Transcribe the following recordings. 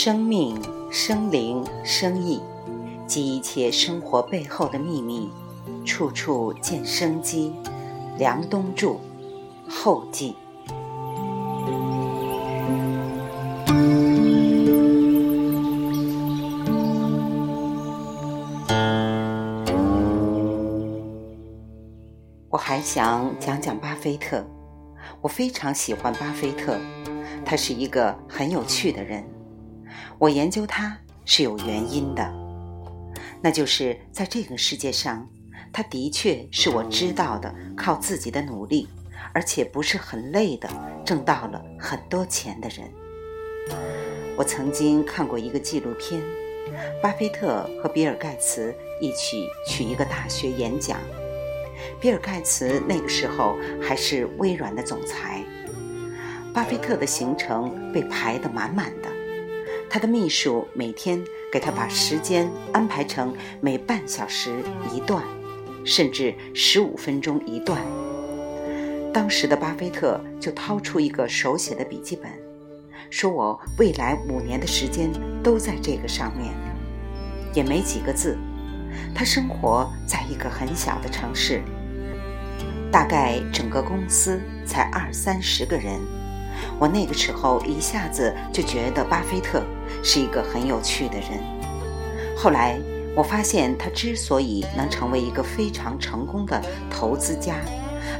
生命、生灵、生意，及一切生活背后的秘密，处处见生机。梁冬柱，后记。我还想讲讲巴菲特，我非常喜欢巴菲特，他是一个很有趣的人。我研究他是有原因的，那就是在这个世界上，他的确是我知道的靠自己的努力，而且不是很累的挣到了很多钱的人。我曾经看过一个纪录片，巴菲特和比尔盖茨一起去一个大学演讲，比尔盖茨那个时候还是微软的总裁，巴菲特的行程被排得满满的。他的秘书每天给他把时间安排成每半小时一段，甚至十五分钟一段。当时的巴菲特就掏出一个手写的笔记本，说：“我未来五年的时间都在这个上面。”也没几个字。他生活在一个很小的城市，大概整个公司才二三十个人。我那个时候一下子就觉得巴菲特。是一个很有趣的人。后来我发现，他之所以能成为一个非常成功的投资家，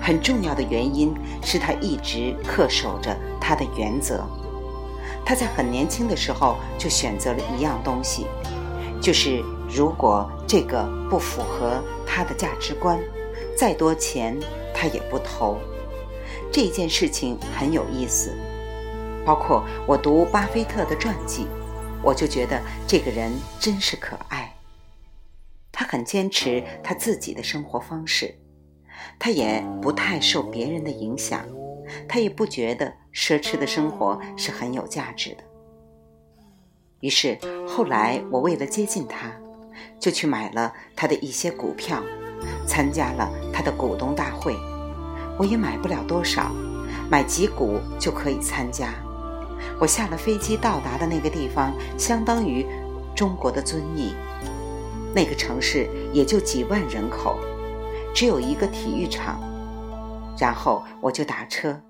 很重要的原因是他一直恪守着他的原则。他在很年轻的时候就选择了一样东西，就是如果这个不符合他的价值观，再多钱他也不投。这件事情很有意思。包括我读巴菲特的传记。我就觉得这个人真是可爱。他很坚持他自己的生活方式，他也不太受别人的影响，他也不觉得奢侈的生活是很有价值的。于是后来我为了接近他，就去买了他的一些股票，参加了他的股东大会。我也买不了多少，买几股就可以参加。我下了飞机到达的那个地方，相当于中国的遵义。那个城市也就几万人口，只有一个体育场。然后我就打车，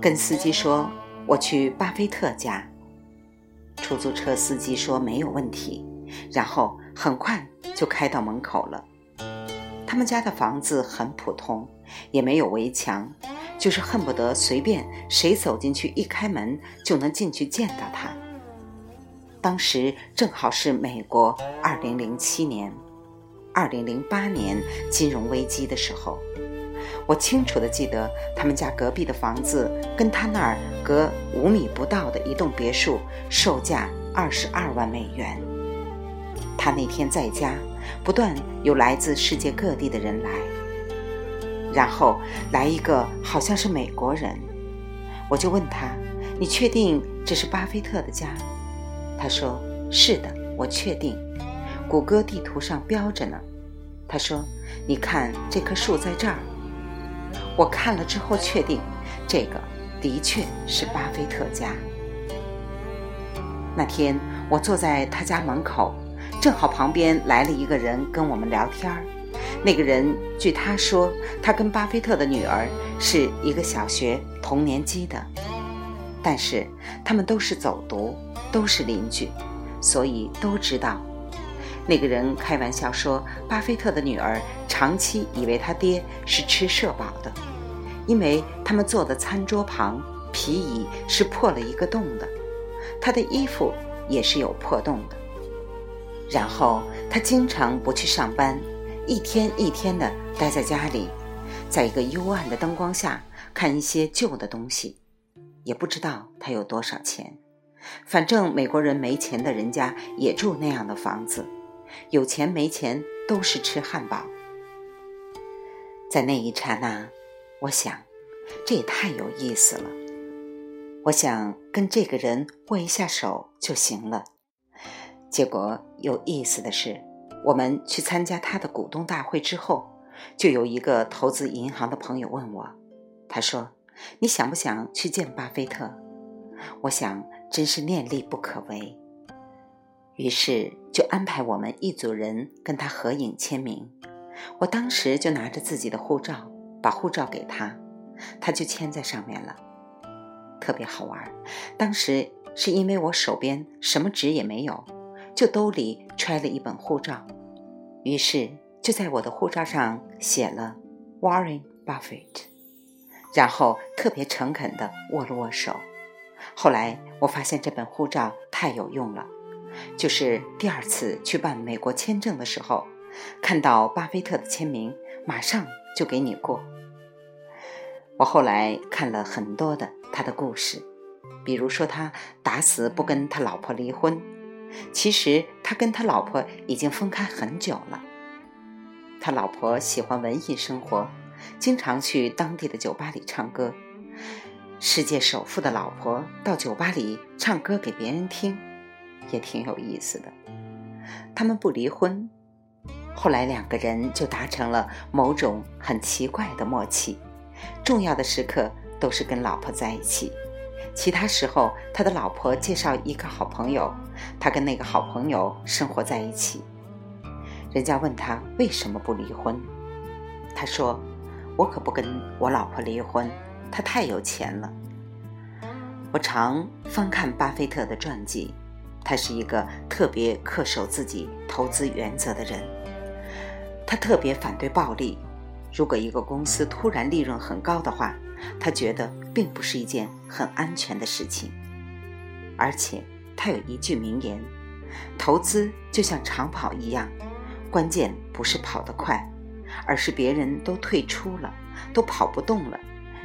跟司机说我去巴菲特家。出租车司机说没有问题，然后很快就开到门口了。他们家的房子很普通，也没有围墙。就是恨不得随便谁走进去一开门就能进去见到他。当时正好是美国二零零七年、二零零八年金融危机的时候，我清楚的记得他们家隔壁的房子跟他那儿隔五米不到的一栋别墅，售价二十二万美元。他那天在家，不断有来自世界各地的人来。然后来一个好像是美国人，我就问他：“你确定这是巴菲特的家？”他说：“是的，我确定，谷歌地图上标着呢。”他说：“你看这棵树在这儿。”我看了之后确定，这个的确是巴菲特家。那天我坐在他家门口，正好旁边来了一个人跟我们聊天儿。那个人，据他说，他跟巴菲特的女儿是一个小学同年级的，但是他们都是走读，都是邻居，所以都知道。那个人开玩笑说，巴菲特的女儿长期以为他爹是吃社保的，因为他们坐的餐桌旁皮椅是破了一个洞的，他的衣服也是有破洞的。然后他经常不去上班。一天一天的待在家里，在一个幽暗的灯光下看一些旧的东西，也不知道他有多少钱。反正美国人没钱的人家也住那样的房子，有钱没钱都是吃汉堡。在那一刹那，我想，这也太有意思了。我想跟这个人握一下手就行了。结果有意思的是。我们去参加他的股东大会之后，就有一个投资银行的朋友问我，他说：“你想不想去见巴菲特？”我想真是念力不可为。于是就安排我们一组人跟他合影签名。我当时就拿着自己的护照，把护照给他，他就签在上面了，特别好玩。当时是因为我手边什么纸也没有，就兜里揣了一本护照，于是就在我的护照上写了 Warren Buffett，然后特别诚恳地握了握手。后来我发现这本护照太有用了，就是第二次去办美国签证的时候。看到巴菲特的签名，马上就给你过。我后来看了很多的他的故事，比如说他打死不跟他老婆离婚，其实他跟他老婆已经分开很久了。他老婆喜欢文艺生活，经常去当地的酒吧里唱歌。世界首富的老婆到酒吧里唱歌给别人听，也挺有意思的。他们不离婚。后来两个人就达成了某种很奇怪的默契，重要的时刻都是跟老婆在一起，其他时候他的老婆介绍一个好朋友，他跟那个好朋友生活在一起。人家问他为什么不离婚，他说：“我可不跟我老婆离婚，她太有钱了。”我常翻看巴菲特的传记，他是一个特别恪守自己投资原则的人。他特别反对暴利。如果一个公司突然利润很高的话，他觉得并不是一件很安全的事情。而且他有一句名言：“投资就像长跑一样，关键不是跑得快，而是别人都退出了，都跑不动了，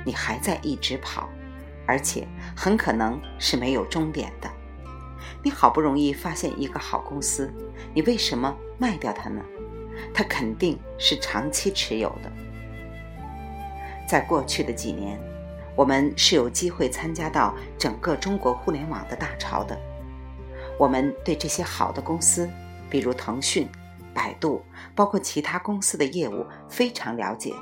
你还在一直跑，而且很可能是没有终点的。你好不容易发现一个好公司，你为什么卖掉它呢？”它肯定是长期持有的。在过去的几年，我们是有机会参加到整个中国互联网的大潮的。我们对这些好的公司，比如腾讯、百度，包括其他公司的业务非常了解。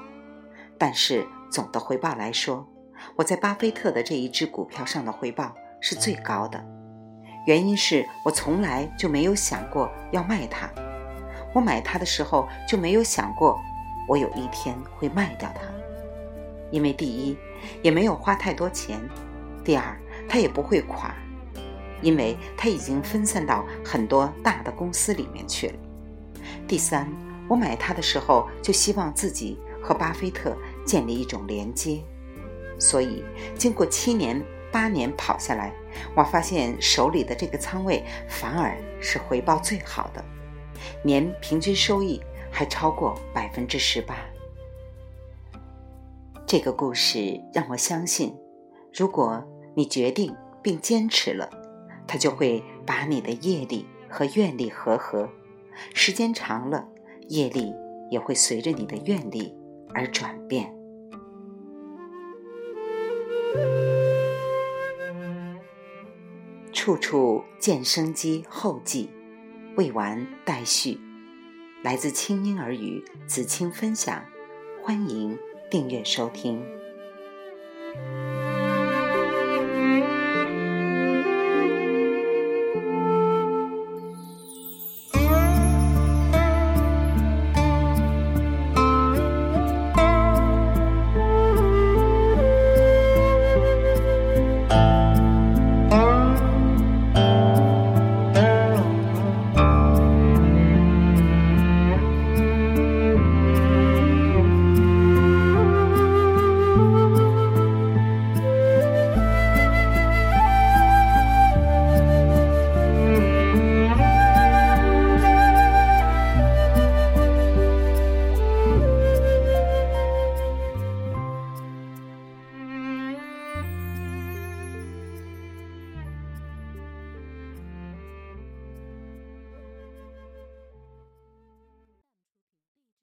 但是总的回报来说，我在巴菲特的这一只股票上的回报是最高的。原因是我从来就没有想过要卖它。我买它的时候就没有想过，我有一天会卖掉它，因为第一，也没有花太多钱；第二，它也不会垮，因为它已经分散到很多大的公司里面去了；第三，我买它的时候就希望自己和巴菲特建立一种连接，所以经过七年八年跑下来，我发现手里的这个仓位反而是回报最好的。年平均收益还超过百分之十八。这个故事让我相信，如果你决定并坚持了，它就会把你的业力和愿力合合，时间长了，业力也会随着你的愿力而转变。处处见生机，后记。未完待续，来自清音儿语子清分享，欢迎订阅收听。